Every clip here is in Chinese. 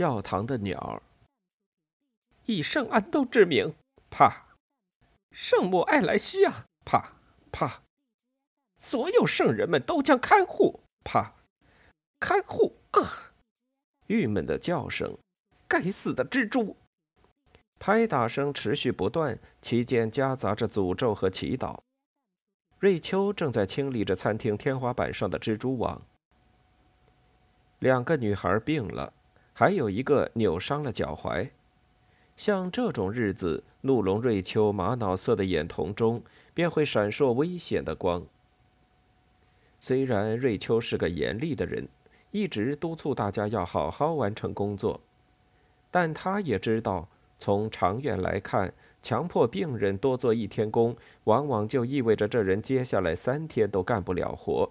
教堂的鸟。以圣安东之名，啪！圣母艾莱西亚，啪啪！所有圣人们都将看护，啪！看护啊！郁闷的叫声，该死的蜘蛛！拍打声持续不断，其间夹杂着诅咒和祈祷。瑞秋正在清理着餐厅天花板上的蜘蛛网。两个女孩病了，还有一个扭伤了脚踝。像这种日子，怒龙瑞秋玛瑙色的眼瞳中便会闪烁危险的光。虽然瑞秋是个严厉的人，一直督促大家要好好完成工作，但他也知道，从长远来看，强迫病人多做一天工，往往就意味着这人接下来三天都干不了活。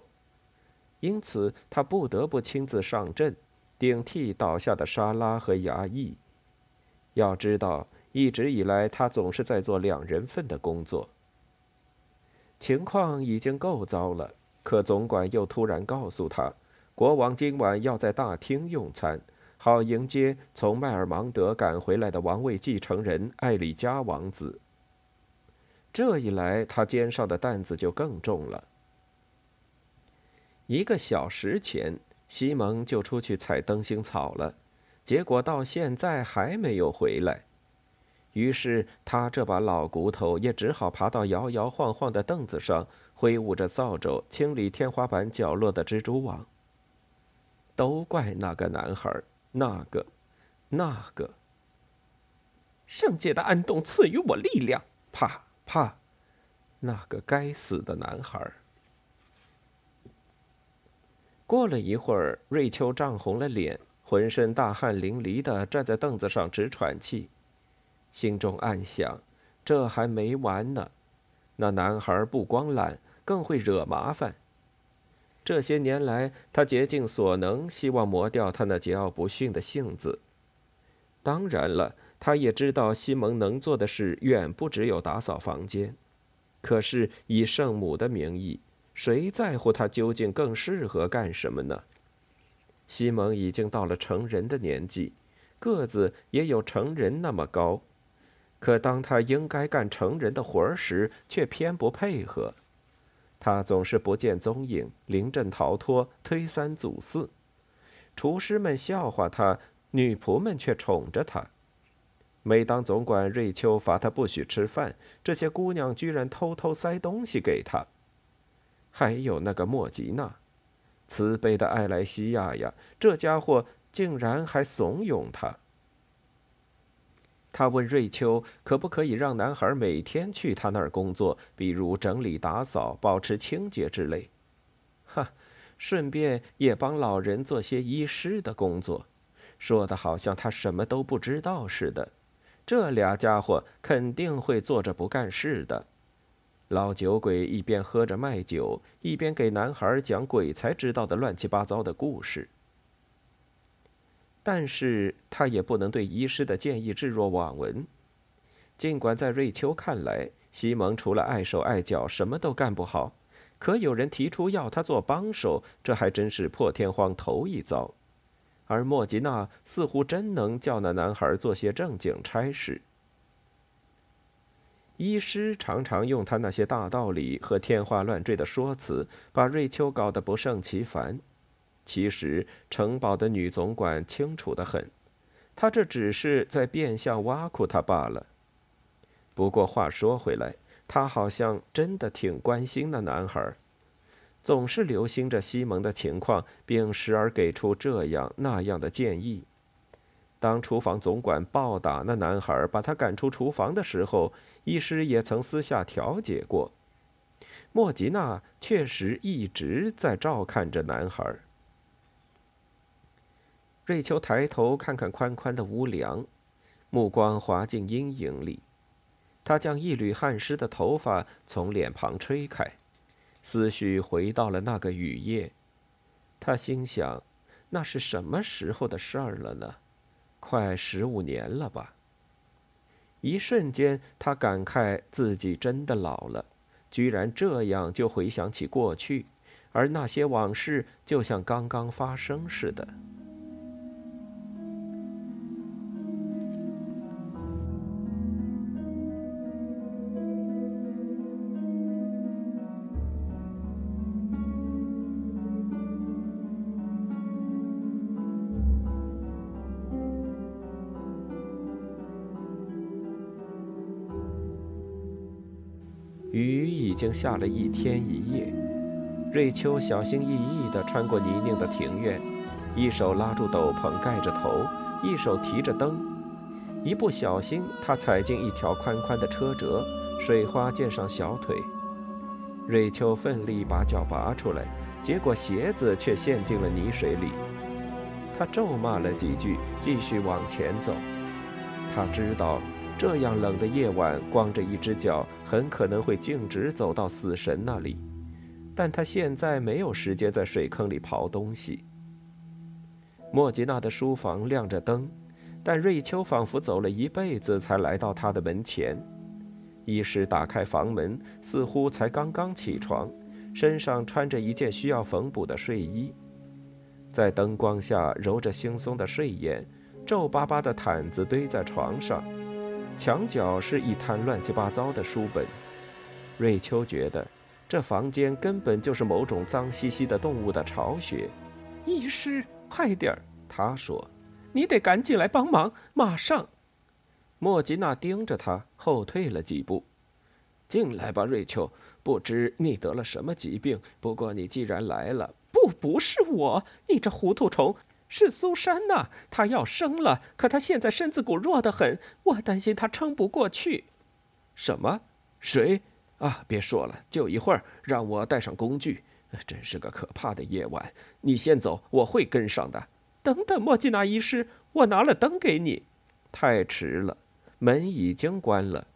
因此，他不得不亲自上阵，顶替倒下的沙拉和衙役。要知道，一直以来他总是在做两人份的工作。情况已经够糟了，可总管又突然告诉他，国王今晚要在大厅用餐，好迎接从迈尔芒德赶回来的王位继承人艾里加王子。这一来，他肩上的担子就更重了。一个小时前，西蒙就出去采灯芯草了，结果到现在还没有回来。于是他这把老骨头也只好爬到摇摇晃晃的凳子上，挥舞着扫帚清理天花板角落的蜘蛛网。都怪那个男孩，那个，那个。圣洁的安东赐予我力量，啪啪，那个该死的男孩。过了一会儿，瑞秋涨红了脸，浑身大汗淋漓的站在凳子上直喘气，心中暗想：这还没完呢。那男孩不光懒，更会惹麻烦。这些年来，他竭尽所能，希望磨掉他那桀骜不驯的性子。当然了，他也知道西蒙能做的事远不只有打扫房间。可是以圣母的名义。谁在乎他究竟更适合干什么呢？西蒙已经到了成人的年纪，个子也有成人那么高，可当他应该干成人的活儿时，却偏不配合。他总是不见踪影，临阵逃脱，推三阻四。厨师们笑话他，女仆们却宠着他。每当总管瑞秋罚他不许吃饭，这些姑娘居然偷偷塞东西给他。还有那个莫吉娜，慈悲的艾莱西亚呀，这家伙竟然还怂恿他。他问瑞秋可不可以让男孩每天去他那儿工作，比如整理打扫、保持清洁之类。哈，顺便也帮老人做些医师的工作，说的好像他什么都不知道似的。这俩家伙肯定会坐着不干事的。老酒鬼一边喝着麦酒，一边给男孩讲鬼才知道的乱七八糟的故事。但是他也不能对医师的建议置若罔闻。尽管在瑞秋看来，西蒙除了碍手碍脚，什么都干不好，可有人提出要他做帮手，这还真是破天荒头一遭。而莫吉娜似乎真能叫那男孩做些正经差事。医师常常用他那些大道理和天花乱坠的说辞，把瑞秋搞得不胜其烦。其实城堡的女总管清楚的很，他这只是在变相挖苦他罢了。不过话说回来，他好像真的挺关心那男孩，总是留心着西蒙的情况，并时而给出这样那样的建议。当厨房总管暴打那男孩，把他赶出厨房的时候，医师也曾私下调解过。莫吉娜确实一直在照看着男孩。瑞秋抬头看看宽宽的屋梁，目光滑进阴影里。他将一缕汗湿的头发从脸庞吹开，思绪回到了那个雨夜。他心想：那是什么时候的事儿了呢？快十五年了吧。一瞬间，他感慨自己真的老了，居然这样就回想起过去，而那些往事就像刚刚发生似的。已经下了一天一夜，瑞秋小心翼翼地穿过泥泞的庭院，一手拉住斗篷盖着头，一手提着灯。一不小心，她踩进一条宽宽的车辙，水花溅上小腿。瑞秋奋力把脚拔出来，结果鞋子却陷进了泥水里。她咒骂了几句，继续往前走。她知道。这样冷的夜晚，光着一只脚很可能会径直走到死神那里，但他现在没有时间在水坑里刨东西。莫吉娜的书房亮着灯，但瑞秋仿佛走了一辈子才来到他的门前。医师打开房门，似乎才刚刚起床，身上穿着一件需要缝补的睡衣，在灯光下揉着惺忪的睡眼，皱巴巴的毯子堆在床上。墙角是一滩乱七八糟的书本，瑞秋觉得这房间根本就是某种脏兮兮的动物的巢穴。医师，快点儿！他说：“你得赶紧来帮忙，马上！”莫吉娜盯着他，后退了几步。进来吧，瑞秋。不知你得了什么疾病，不过你既然来了，不，不是我，你这糊涂虫。是苏珊娜，她要生了，可她现在身子骨弱得很，我担心她撑不过去。什么？谁？啊，别说了，就一会儿，让我带上工具。真是个可怕的夜晚。你先走，我会跟上的。等等，莫吉娜医师，我拿了灯给你。太迟了，门已经关了。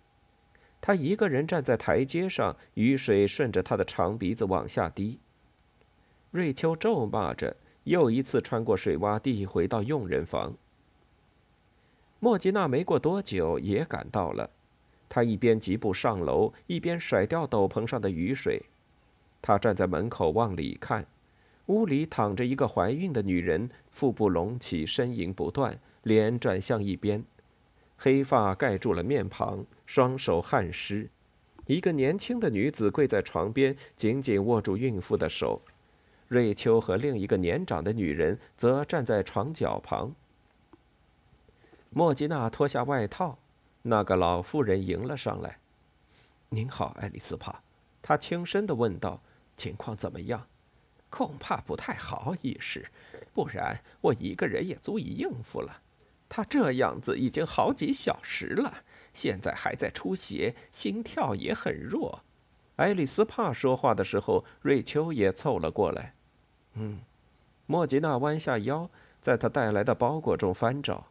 他一个人站在台阶上，雨水顺着他的长鼻子往下滴。瑞秋咒骂着。又一次穿过水洼地，回到佣人房。莫吉娜没过多久也赶到了，她一边疾步上楼，一边甩掉斗篷上的雨水。她站在门口往里看，屋里躺着一个怀孕的女人，腹部隆起，呻吟不断，脸转向一边，黑发盖住了面庞，双手汗湿。一个年轻的女子跪在床边，紧紧握住孕妇的手。瑞秋和另一个年长的女人则站在床脚旁。莫吉娜脱下外套，那个老妇人迎了上来。“您好，爱丽丝帕。”她轻声的问道，“情况怎么样？”“恐怕不太好，医师，不然我一个人也足以应付了。他这样子已经好几小时了，现在还在出血，心跳也很弱。”爱丽丝帕说话的时候，瑞秋也凑了过来。嗯，莫吉娜弯下腰，在他带来的包裹中翻找。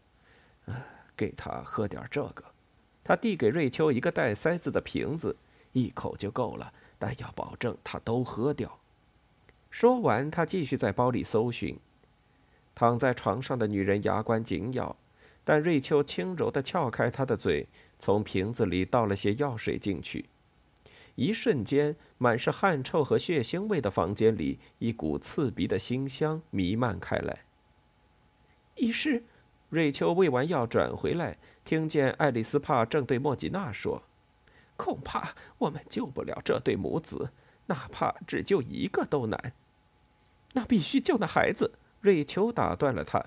啊，给他喝点这个。他递给瑞秋一个带塞子的瓶子，一口就够了，但要保证他都喝掉。说完，他继续在包里搜寻。躺在床上的女人牙关紧咬，但瑞秋轻柔地撬开她的嘴，从瓶子里倒了些药水进去。一瞬间，满是汗臭和血腥味的房间里，一股刺鼻的腥香弥漫开来。医师，瑞秋喂完药转回来，听见爱丽丝帕正对莫吉娜说：“恐怕我们救不了这对母子，哪怕只救一个都难。”那必须救那孩子。瑞秋打断了他：“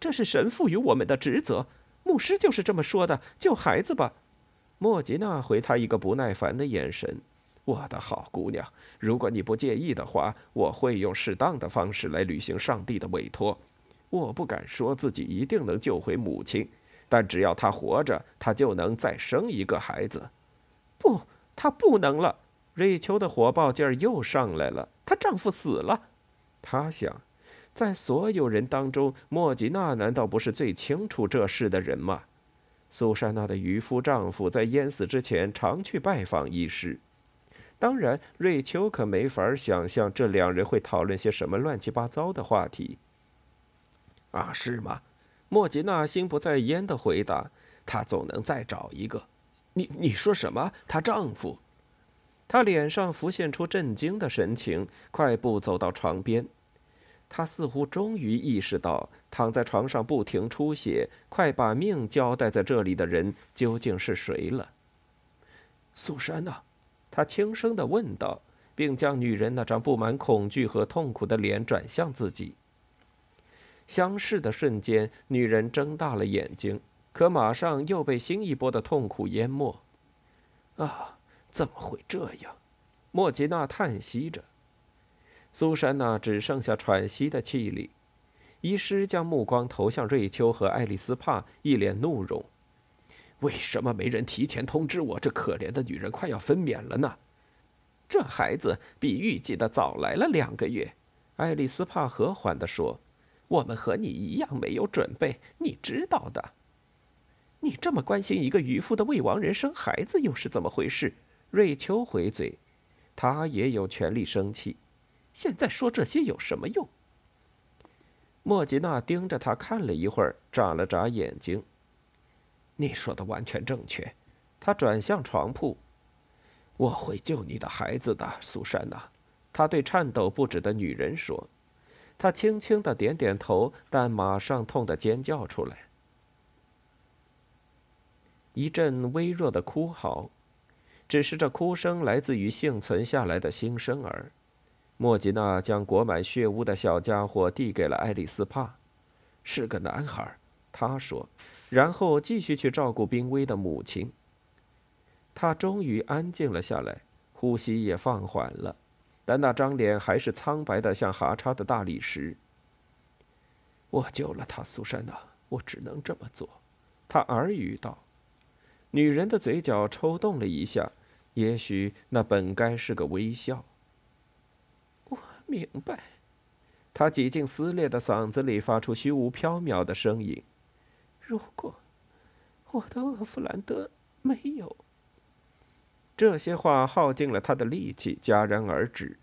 这是神赋予我们的职责，牧师就是这么说的。救孩子吧。”莫吉娜回他一个不耐烦的眼神。我的好姑娘，如果你不介意的话，我会用适当的方式来履行上帝的委托。我不敢说自己一定能救回母亲，但只要她活着，她就能再生一个孩子。不，她不能了。瑞秋的火爆劲儿又上来了。她丈夫死了，她想，在所有人当中，莫吉娜难道不是最清楚这事的人吗？苏珊娜的渔夫丈夫在淹死之前常去拜访医师。当然，瑞秋可没法想象这两人会讨论些什么乱七八糟的话题。啊，是吗？莫吉娜心不在焉的回答：“她总能再找一个。”你你说什么？她丈夫？她脸上浮现出震惊的神情，快步走到床边。他似乎终于意识到，躺在床上不停出血、快把命交代在这里的人究竟是谁了。苏珊娜。他轻声的问道，并将女人那张布满恐惧和痛苦的脸转向自己。相视的瞬间，女人睁大了眼睛，可马上又被新一波的痛苦淹没。啊，怎么会这样？莫吉娜叹息着。苏珊娜只剩下喘息的气力。医师将目光投向瑞秋和爱丽丝帕，一脸怒容。为什么没人提前通知我？这可怜的女人快要分娩了呢。这孩子比预计的早来了两个月。爱丽丝帕和缓地说：“我们和你一样没有准备，你知道的。你这么关心一个渔夫的未亡人生孩子，又是怎么回事？”瑞秋回嘴：“他也有权利生气。现在说这些有什么用？”莫吉娜盯着他看了一会儿，眨了眨眼睛。你说的完全正确，他转向床铺。我会救你的孩子的，苏珊娜。他对颤抖不止的女人说。他轻轻的点点头，但马上痛得尖叫出来。一阵微弱的哭嚎，只是这哭声来自于幸存下来的新生儿。莫吉娜将裹满血污的小家伙递给了爱丽丝帕，是个男孩，她说。然后继续去照顾濒危的母亲。他终于安静了下来，呼吸也放缓了，但那张脸还是苍白的像哈叉的大理石。我救了他，苏珊娜，我只能这么做。”他耳语道。女人的嘴角抽动了一下，也许那本该是个微笑。明白。他几近撕裂的嗓子里发出虚无缥缈的声音。如果我的厄弗兰德没有这些话，耗尽了他的力气，戛然而止。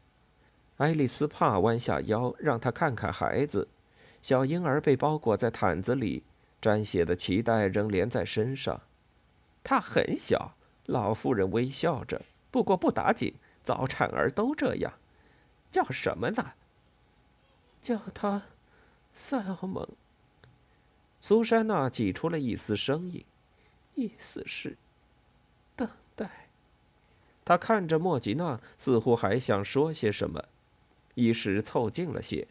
爱丽丝帕弯下腰，让他看看孩子。小婴儿被包裹在毯子里，沾血的脐带仍连在身上。他很小，老妇人微笑着。不过不打紧，早产儿都这样。叫什么呢？叫他塞奥蒙。苏珊娜挤出了一丝声音，意思是等待。她看着莫吉娜，似乎还想说些什么。一时凑近了些，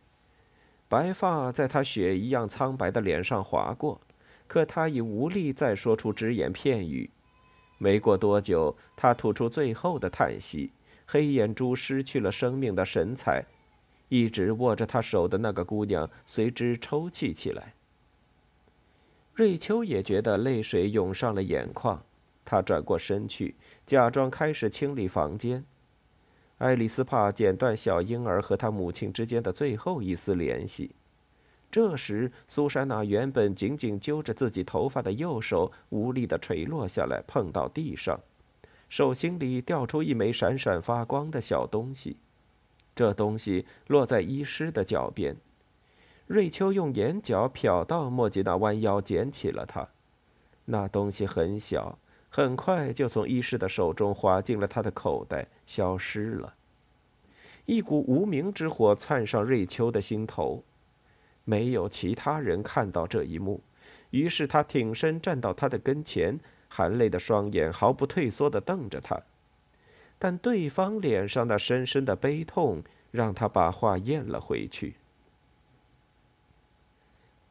白发在他雪一样苍白的脸上划过，可他已无力再说出只言片语。没过多久，他吐出最后的叹息，黑眼珠失去了生命的神采。一直握着他手的那个姑娘随之抽泣起来。瑞秋也觉得泪水涌上了眼眶，她转过身去，假装开始清理房间。爱丽丝怕剪断小婴儿和他母亲之间的最后一丝联系。这时，苏珊娜原本紧紧揪着自己头发的右手无力地垂落下来，碰到地上，手心里掉出一枚闪闪发光的小东西。这东西落在医师的脚边。瑞秋用眼角瞟到莫吉娜弯腰捡起了它，那东西很小，很快就从医师的手中滑进了他的口袋，消失了。一股无名之火窜上瑞秋的心头，没有其他人看到这一幕，于是他挺身站到他的跟前，含泪的双眼毫不退缩地瞪着他，但对方脸上那深深的悲痛让他把话咽了回去。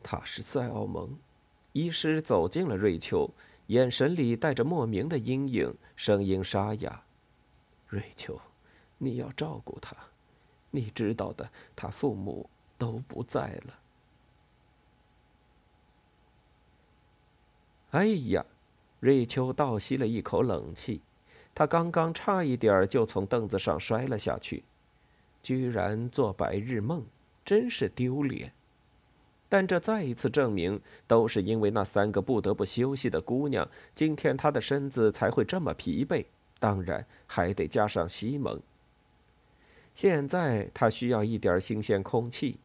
他是塞奥蒙，医师走进了瑞秋，眼神里带着莫名的阴影，声音沙哑：“瑞秋，你要照顾他，你知道的，他父母都不在了。”哎呀，瑞秋倒吸了一口冷气，他刚刚差一点就从凳子上摔了下去，居然做白日梦，真是丢脸。但这再一次证明，都是因为那三个不得不休息的姑娘，今天她的身子才会这么疲惫。当然，还得加上西蒙。现在她需要一点新鲜空气，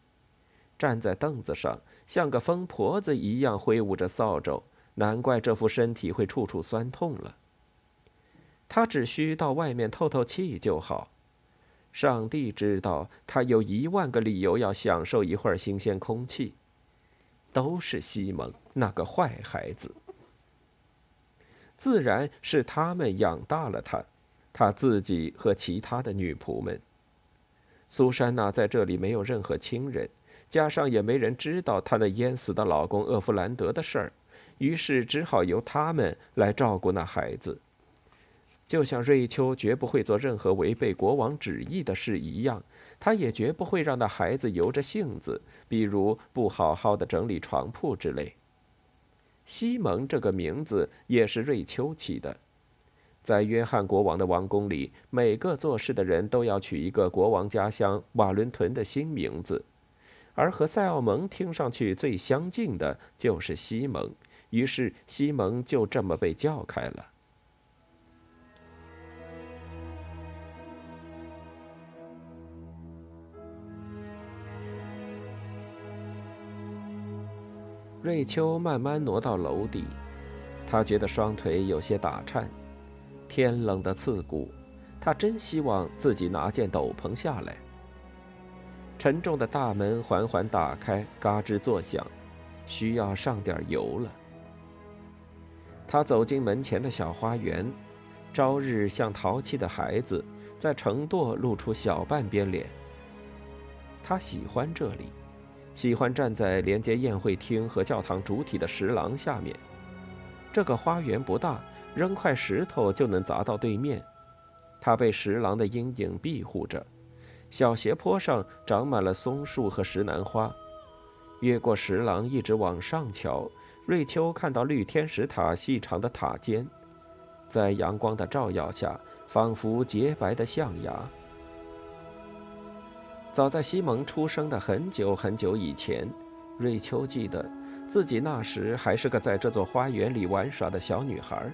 站在凳子上，像个疯婆子一样挥舞着扫帚，难怪这副身体会处处酸痛了。他只需到外面透透气就好。上帝知道，他有一万个理由要享受一会儿新鲜空气。都是西蒙那个坏孩子，自然是他们养大了他，他自己和其他的女仆们。苏珊娜在这里没有任何亲人，加上也没人知道她那淹死的老公厄弗兰德的事儿，于是只好由他们来照顾那孩子。就像瑞秋绝不会做任何违背国王旨意的事一样，他也绝不会让那孩子由着性子，比如不好好的整理床铺之类。西蒙这个名字也是瑞秋起的，在约翰国王的王宫里，每个做事的人都要取一个国王家乡瓦伦屯的新名字，而和塞奥蒙听上去最相近的就是西蒙，于是西蒙就这么被叫开了。瑞秋慢慢挪到楼底，她觉得双腿有些打颤，天冷的刺骨，她真希望自己拿件斗篷下来。沉重的大门缓缓打开，嘎吱作响，需要上点油了。他走进门前的小花园，朝日像淘气的孩子，在城垛露出小半边脸。他喜欢这里。喜欢站在连接宴会厅和教堂主体的石廊下面。这个花园不大，扔块石头就能砸到对面。他被石廊的阴影庇护着。小斜坡上长满了松树和石楠花。越过石廊，一直往上瞧，瑞秋看到绿天使塔细长的塔尖，在阳光的照耀下，仿佛洁白的象牙。早在西蒙出生的很久很久以前，瑞秋记得自己那时还是个在这座花园里玩耍的小女孩。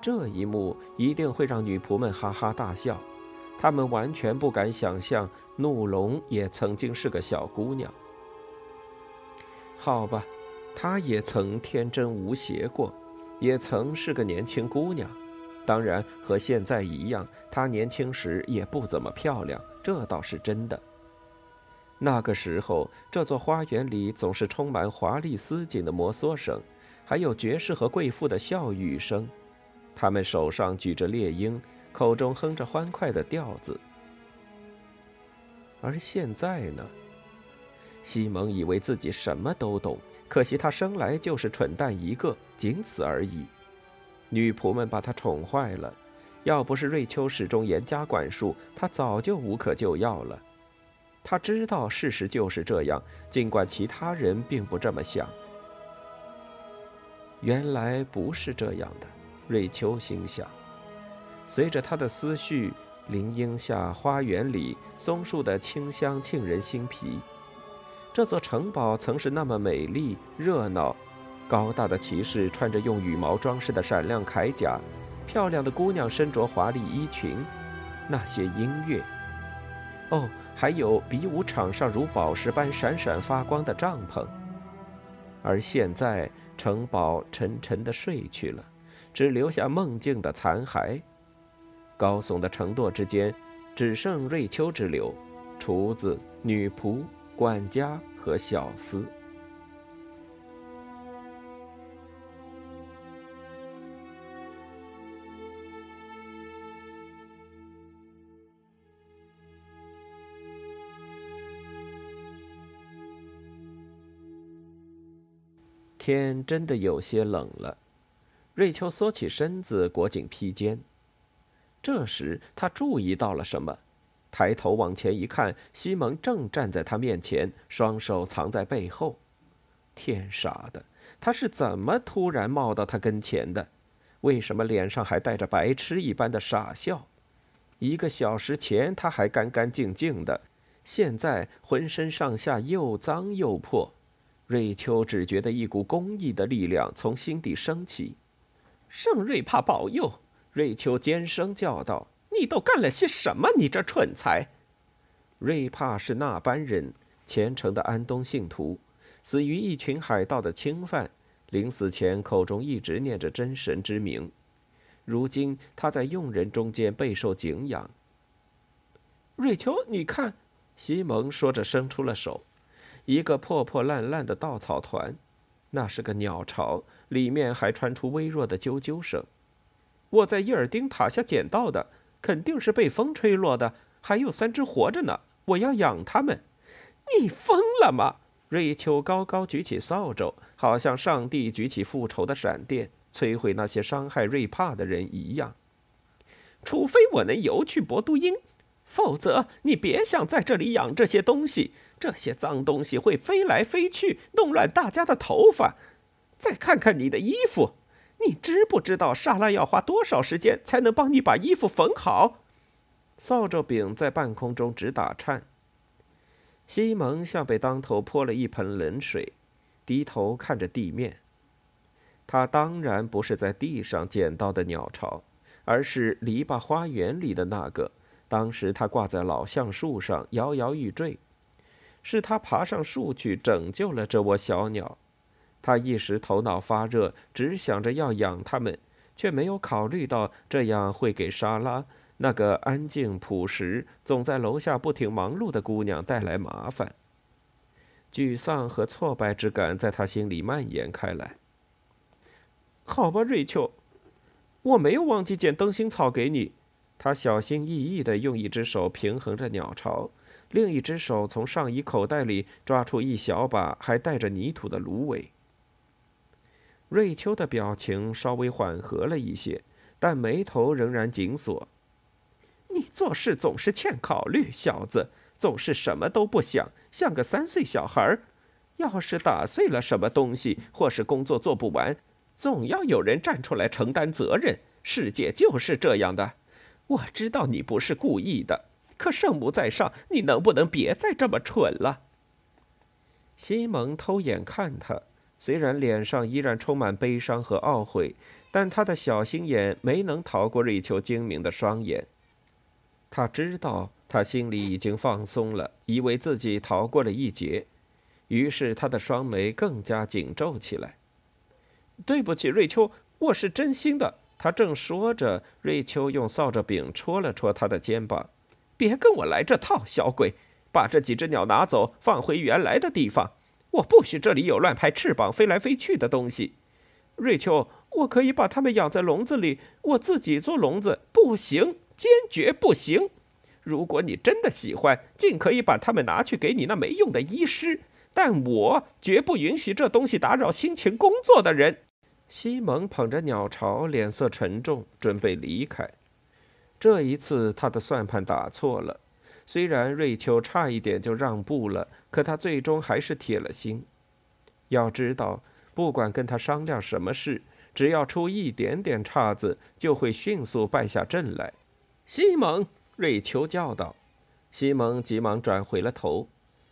这一幕一定会让女仆们哈哈大笑，她们完全不敢想象怒龙也曾经是个小姑娘。好吧，她也曾天真无邪过，也曾是个年轻姑娘。当然，和现在一样，她年轻时也不怎么漂亮，这倒是真的。那个时候，这座花园里总是充满华丽丝锦的摩挲声，还有爵士和贵妇的笑语声，他们手上举着猎鹰，口中哼着欢快的调子。而现在呢？西蒙以为自己什么都懂，可惜他生来就是蠢蛋一个，仅此而已。女仆们把他宠坏了，要不是瑞秋始终严加管束，他早就无可救药了。他知道事实就是这样，尽管其他人并不这么想。原来不是这样的，瑞秋心想。随着他的思绪，林荫下、花园里，松树的清香沁人心脾。这座城堡曾是那么美丽、热闹。高大的骑士穿着用羽毛装饰的闪亮铠甲，漂亮的姑娘身着华丽衣裙，那些音乐，哦，还有比武场上如宝石般闪闪发光的帐篷。而现在，城堡沉沉地睡去了，只留下梦境的残骸。高耸的城垛之间，只剩瑞秋之流，厨子、女仆、管家和小厮。天真的有些冷了，瑞秋缩起身子，裹紧披肩。这时，他注意到了什么，抬头往前一看，西蒙正站在他面前，双手藏在背后。天杀的，他是怎么突然冒到他跟前的？为什么脸上还带着白痴一般的傻笑？一个小时前他还干干净净的，现在浑身上下又脏又破。瑞秋只觉得一股公益的力量从心底升起。圣瑞帕保佑！瑞秋尖声叫道：“你都干了些什么？你这蠢材！”瑞帕是那班人虔诚的安东信徒，死于一群海盗的侵犯。临死前口中一直念着真神之名。如今他在佣人中间备受敬仰。瑞秋，你看，西蒙说着伸出了手。一个破破烂烂的稻草团，那是个鸟巢，里面还传出微弱的啾啾声。我在伊尔丁塔下捡到的，肯定是被风吹落的。还有三只活着呢，我要养它们。你疯了吗？瑞秋高高举起扫帚，好像上帝举起复仇的闪电，摧毁那些伤害瑞帕的人一样。除非我能游去博都因，否则你别想在这里养这些东西。这些脏东西会飞来飞去，弄乱大家的头发。再看看你的衣服，你知不知道莎拉要花多少时间才能帮你把衣服缝好？扫帚柄在半空中直打颤。西蒙像被当头泼了一盆冷水，低头看着地面。他当然不是在地上捡到的鸟巢，而是篱笆花园里的那个。当时他挂在老橡树上，摇摇欲坠。是他爬上树去拯救了这窝小鸟，他一时头脑发热，只想着要养它们，却没有考虑到这样会给莎拉那个安静朴实、总在楼下不停忙碌的姑娘带来麻烦。沮丧和挫败之感在他心里蔓延开来。好吧，瑞秋，我没有忘记捡灯芯草给你。他小心翼翼地用一只手平衡着鸟巢。另一只手从上衣口袋里抓出一小把还带着泥土的芦苇。瑞秋的表情稍微缓和了一些，但眉头仍然紧锁。你做事总是欠考虑，小子，总是什么都不想，像个三岁小孩。要是打碎了什么东西，或是工作做不完，总要有人站出来承担责任。世界就是这样的。我知道你不是故意的。可圣母在上，你能不能别再这么蠢了？西蒙偷眼看他，虽然脸上依然充满悲伤和懊悔，但他的小心眼没能逃过瑞秋精明的双眼。他知道他心里已经放松了，以为自己逃过了一劫，于是他的双眉更加紧皱起来。对不起，瑞秋，我是真心的。他正说着，瑞秋用扫帚柄戳了戳他的肩膀。别跟我来这套，小鬼！把这几只鸟拿走，放回原来的地方。我不许这里有乱拍翅膀、飞来飞去的东西。瑞秋，我可以把它们养在笼子里，我自己做笼子。不行，坚决不行！如果你真的喜欢，尽可以把它们拿去给你那没用的医师，但我绝不允许这东西打扰辛勤工作的人。西蒙捧着鸟巢，脸色沉重，准备离开。这一次，他的算盘打错了。虽然瑞秋差一点就让步了，可他最终还是铁了心。要知道，不管跟他商量什么事，只要出一点点岔子，就会迅速败下阵来。西蒙，瑞秋叫道。西蒙急忙转回了头：“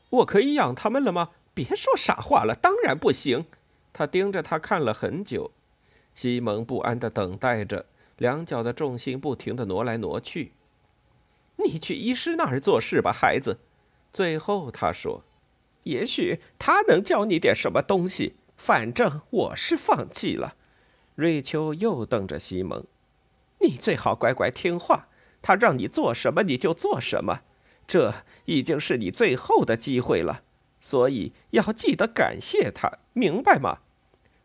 我可以养他们了吗？别说傻话了，当然不行。”他盯着他看了很久。西蒙不安地等待着。两脚的重心不停地挪来挪去。你去医师那儿做事吧，孩子。最后他说：“也许他能教你点什么东西。反正我是放弃了。”瑞秋又瞪着西蒙：“你最好乖乖听话。他让你做什么你就做什么。这已经是你最后的机会了，所以要记得感谢他，明白吗？”“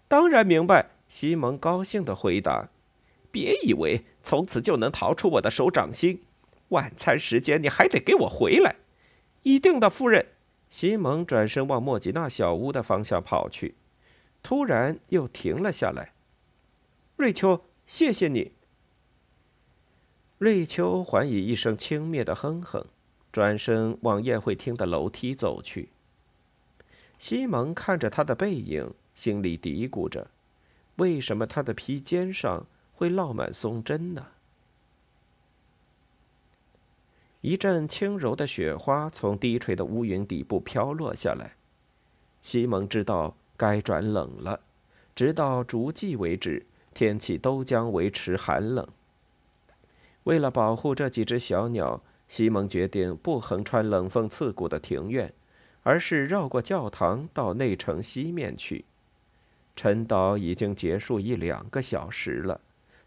当然明白。”西蒙高兴地回答。别以为从此就能逃出我的手掌心。晚餐时间你还得给我回来。一定的，夫人。西蒙转身往莫吉娜小屋的方向跑去，突然又停了下来。瑞秋，谢谢你。瑞秋还以一声轻蔑的哼哼，转身往宴会厅的楼梯走去。西蒙看着他的背影，心里嘀咕着：为什么他的披肩上会落满松针呢？一阵轻柔的雪花从低垂的乌云底部飘落下来，西蒙知道该转冷了，直到逐季为止，天气都将维持寒冷。为了保护这几只小鸟，西蒙决定不横穿冷风刺骨的庭院，而是绕过教堂到内城西面去。晨祷已经结束一两个小时了，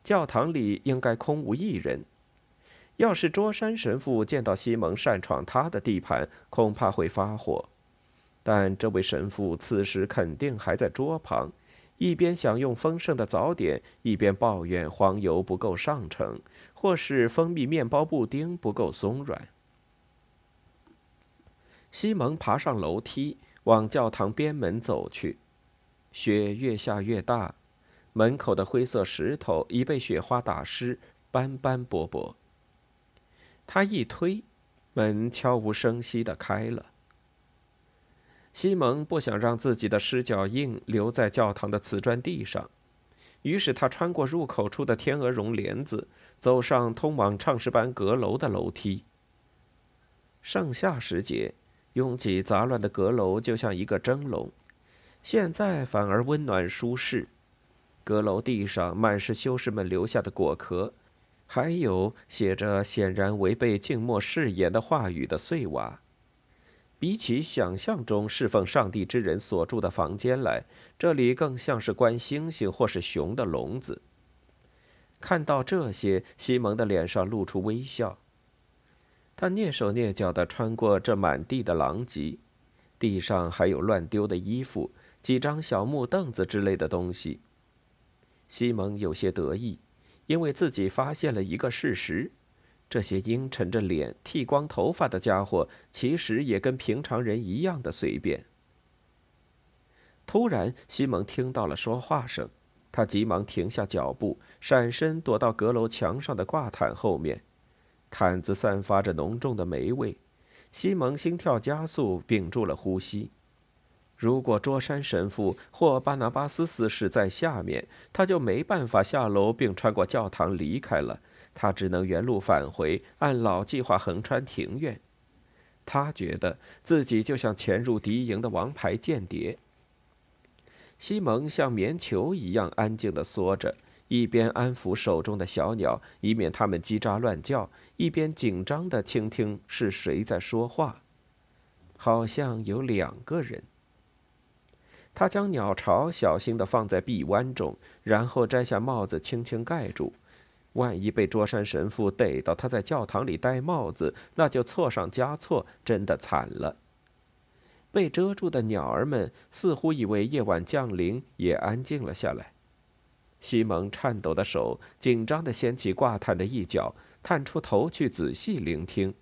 教堂里应该空无一人。要是卓山神父见到西蒙擅闯他的地盘，恐怕会发火。但这位神父此时肯定还在桌旁。一边享用丰盛的早点，一边抱怨黄油不够上乘，或是蜂蜜面包布丁不够松软。西蒙爬上楼梯，往教堂边门走去。雪越下越大，门口的灰色石头已被雪花打湿，斑斑驳驳。他一推，门悄无声息地开了。西蒙不想让自己的湿脚印留在教堂的瓷砖地上，于是他穿过入口处的天鹅绒帘子，走上通往唱诗班阁楼的楼梯。盛夏时节，拥挤杂乱的阁楼就像一个蒸笼，现在反而温暖舒适。阁楼地上满是修士们留下的果壳，还有写着显然违背静默誓言的话语的碎瓦。比起想象中侍奉上帝之人所住的房间来，这里更像是关猩猩或是熊的笼子。看到这些，西蒙的脸上露出微笑。他蹑手蹑脚地穿过这满地的狼藉，地上还有乱丢的衣服、几张小木凳子之类的东西。西蒙有些得意，因为自己发现了一个事实。这些阴沉着脸、剃光头发的家伙，其实也跟平常人一样的随便。突然，西蒙听到了说话声，他急忙停下脚步，闪身躲到阁楼墙上的挂毯后面。毯子散发着浓重的霉味，西蒙心跳加速，屏住了呼吸。如果卓山神父或巴拿巴斯四士在下面，他就没办法下楼并穿过教堂离开了。他只能原路返回，按老计划横穿庭院。他觉得自己就像潜入敌营的王牌间谍。西蒙像棉球一样安静地缩着，一边安抚手中的小鸟，以免它们叽喳乱叫，一边紧张地倾听是谁在说话。好像有两个人。他将鸟巢小心地放在臂弯中，然后摘下帽子，轻轻盖住。万一被卓山神父逮到他在教堂里戴帽子，那就错上加错，真的惨了。被遮住的鸟儿们似乎以为夜晚降临，也安静了下来。西蒙颤抖的手紧张地掀起挂毯的一角，探出头去仔细聆听。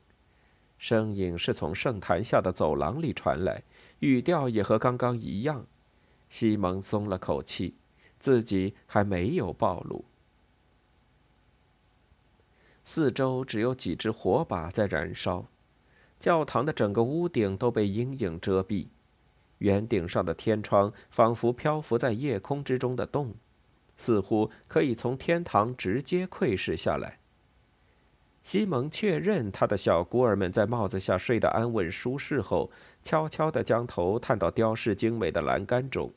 声音是从圣坛下的走廊里传来，语调也和刚刚一样。西蒙松了口气，自己还没有暴露。四周只有几只火把在燃烧，教堂的整个屋顶都被阴影遮蔽，圆顶上的天窗仿佛漂浮在夜空之中的洞，似乎可以从天堂直接窥视下来。西蒙确认他的小孤儿们在帽子下睡得安稳舒适后，悄悄地将头探到雕饰精美的栏杆中，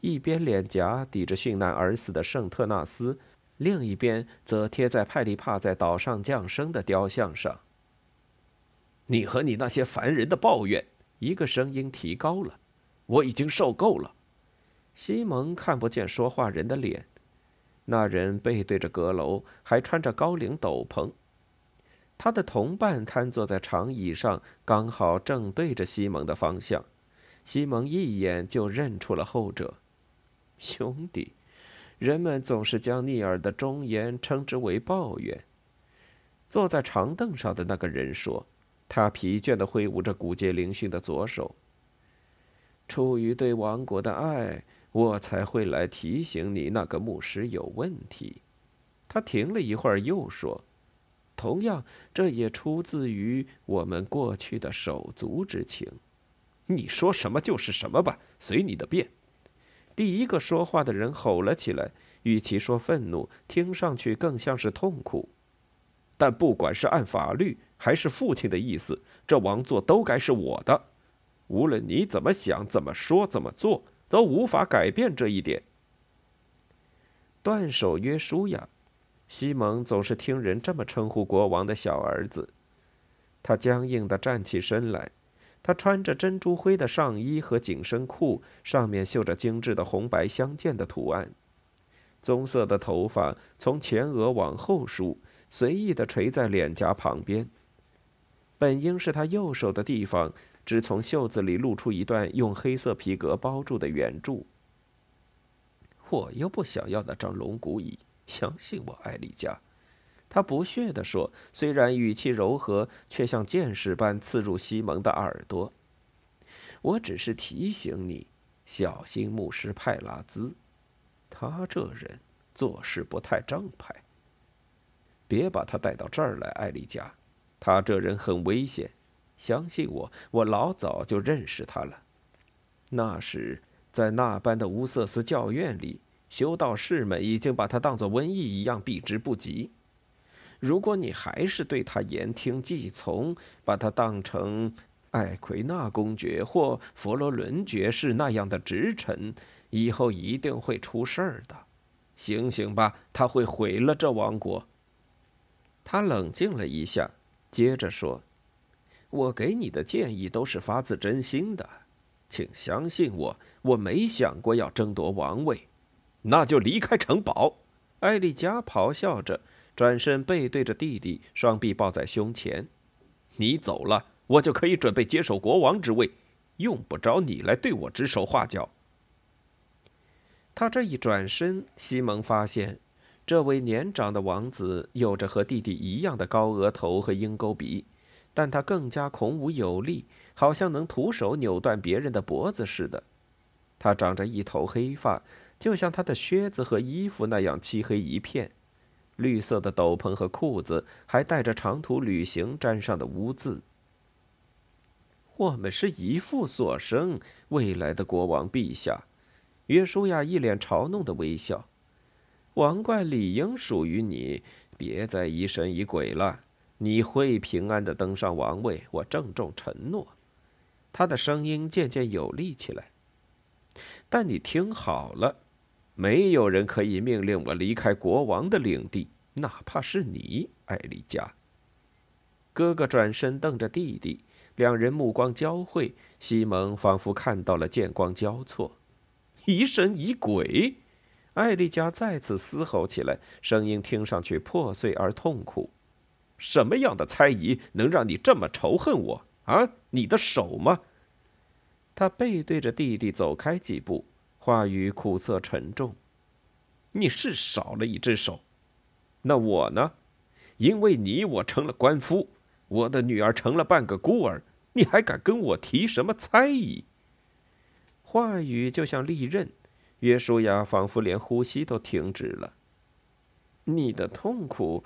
一边脸颊抵着殉难而死的圣特纳斯。另一边则贴在派利帕在岛上降生的雕像上。你和你那些烦人的抱怨，一个声音提高了。我已经受够了。西蒙看不见说话人的脸，那人背对着阁楼，还穿着高领斗篷。他的同伴瘫坐在长椅上，刚好正对着西蒙的方向。西蒙一眼就认出了后者，兄弟。人们总是将逆耳的忠言称之为抱怨。坐在长凳上的那个人说：“他疲倦地挥舞着骨节嶙峋的左手。出于对王国的爱，我才会来提醒你那个牧师有问题。他停了一会儿，又说：“同样，这也出自于我们过去的手足之情。”你说什么就是什么吧，随你的便。第一个说话的人吼了起来，与其说愤怒，听上去更像是痛苦。但不管是按法律，还是父亲的意思，这王座都该是我的。无论你怎么想、怎么说、怎么做，都无法改变这一点。断手约书亚，西蒙总是听人这么称呼国王的小儿子。他僵硬地站起身来。他穿着珍珠灰的上衣和紧身裤，上面绣着精致的红白相间的图案。棕色的头发从前额往后梳，随意地垂在脸颊旁边。本应是他右手的地方，只从袖子里露出一段用黑色皮革包住的圆柱。我又不想要那张龙骨椅，相信我，艾丽加。他不屑地说，虽然语气柔和，却像箭矢般刺入西蒙的耳朵。我只是提醒你，小心牧师派拉兹，他这人做事不太正派。别把他带到这儿来，艾丽加，他这人很危险。相信我，我老早就认识他了。那时，在那般的乌瑟斯教院里，修道士们已经把他当作瘟疫一样避之不及。如果你还是对他言听计从，把他当成艾奎纳公爵或佛罗伦爵士那样的直臣，以后一定会出事儿的。醒醒吧，他会毁了这王国。他冷静了一下，接着说：“我给你的建议都是发自真心的，请相信我，我没想过要争夺王位。那就离开城堡。”艾丽加咆哮着。转身背对着弟弟，双臂抱在胸前。你走了，我就可以准备接手国王之位，用不着你来对我指手画脚。他这一转身，西蒙发现，这位年长的王子有着和弟弟一样的高额头和鹰钩鼻，但他更加孔武有力，好像能徒手扭断别人的脖子似的。他长着一头黑发，就像他的靴子和衣服那样漆黑一片。绿色的斗篷和裤子还带着长途旅行沾上的污渍。我们是一父所生，未来的国王陛下。约书亚一脸嘲弄的微笑。王冠理应属于你，别再疑神疑鬼了。你会平安的登上王位，我郑重承诺。他的声音渐渐有力起来。但你听好了。没有人可以命令我离开国王的领地，哪怕是你，艾丽加。哥哥转身瞪着弟弟，两人目光交汇。西蒙仿佛看到了剑光交错，疑神疑鬼。艾丽加再次嘶吼起来，声音听上去破碎而痛苦。什么样的猜疑能让你这么仇恨我啊？你的手吗？他背对着弟弟走开几步。话语苦涩沉重，你是少了一只手，那我呢？因为你，我成了官夫，我的女儿成了半个孤儿，你还敢跟我提什么猜疑？话语就像利刃，约书亚仿佛连呼吸都停止了。你的痛苦，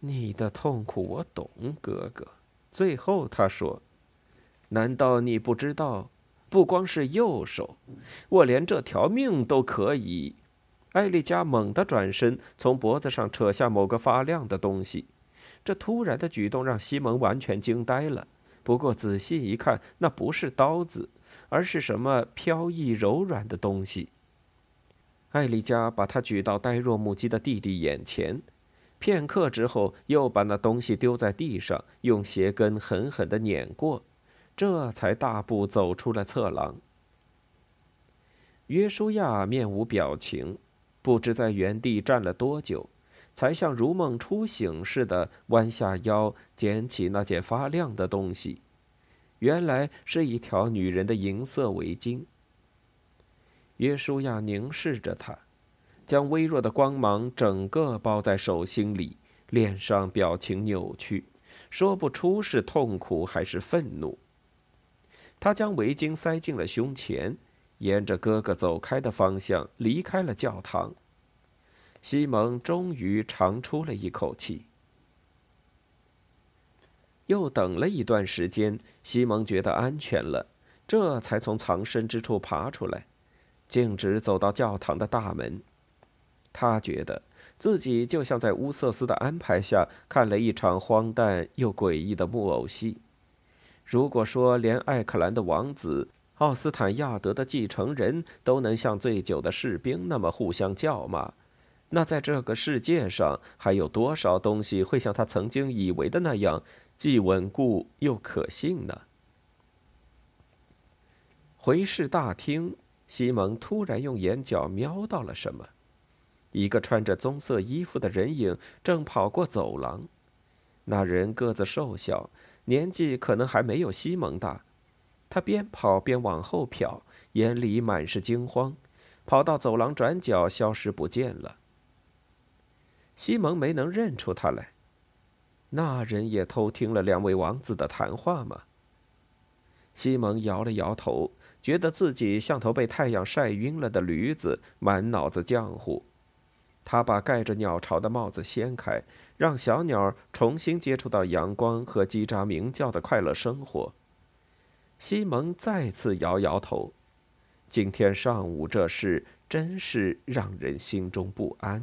你的痛苦，我懂，哥哥。最后他说：“难道你不知道？”不光是右手，我连这条命都可以。艾丽加猛地转身，从脖子上扯下某个发亮的东西。这突然的举动让西蒙完全惊呆了。不过仔细一看，那不是刀子，而是什么飘逸柔软的东西。艾丽加把它举到呆若木鸡的弟弟眼前，片刻之后，又把那东西丢在地上，用鞋跟狠狠地碾过。这才大步走出了侧廊。约书亚面无表情，不知在原地站了多久，才像如梦初醒似的弯下腰捡起那件发亮的东西。原来是一条女人的银色围巾。约书亚凝视着她，将微弱的光芒整个包在手心里，脸上表情扭曲，说不出是痛苦还是愤怒。他将围巾塞进了胸前，沿着哥哥走开的方向离开了教堂。西蒙终于长出了一口气。又等了一段时间，西蒙觉得安全了，这才从藏身之处爬出来，径直走到教堂的大门。他觉得自己就像在乌瑟斯的安排下看了一场荒诞又诡异的木偶戏。如果说连艾克兰的王子、奥斯坦亚德的继承人都能像醉酒的士兵那么互相叫骂，那在这个世界上还有多少东西会像他曾经以为的那样？既稳固又可信呢。回视大厅，西蒙突然用眼角瞄到了什么。一个穿着棕色衣服的人影正跑过走廊。那人个子瘦小，年纪可能还没有西蒙大。他边跑边往后瞟，眼里满是惊慌，跑到走廊转角，消失不见了。西蒙没能认出他来。那人也偷听了两位王子的谈话吗？西蒙摇了摇头，觉得自己像头被太阳晒晕了的驴子，满脑子浆糊。他把盖着鸟巢的帽子掀开，让小鸟重新接触到阳光和叽喳鸣叫的快乐生活。西蒙再次摇摇头，今天上午这事真是让人心中不安。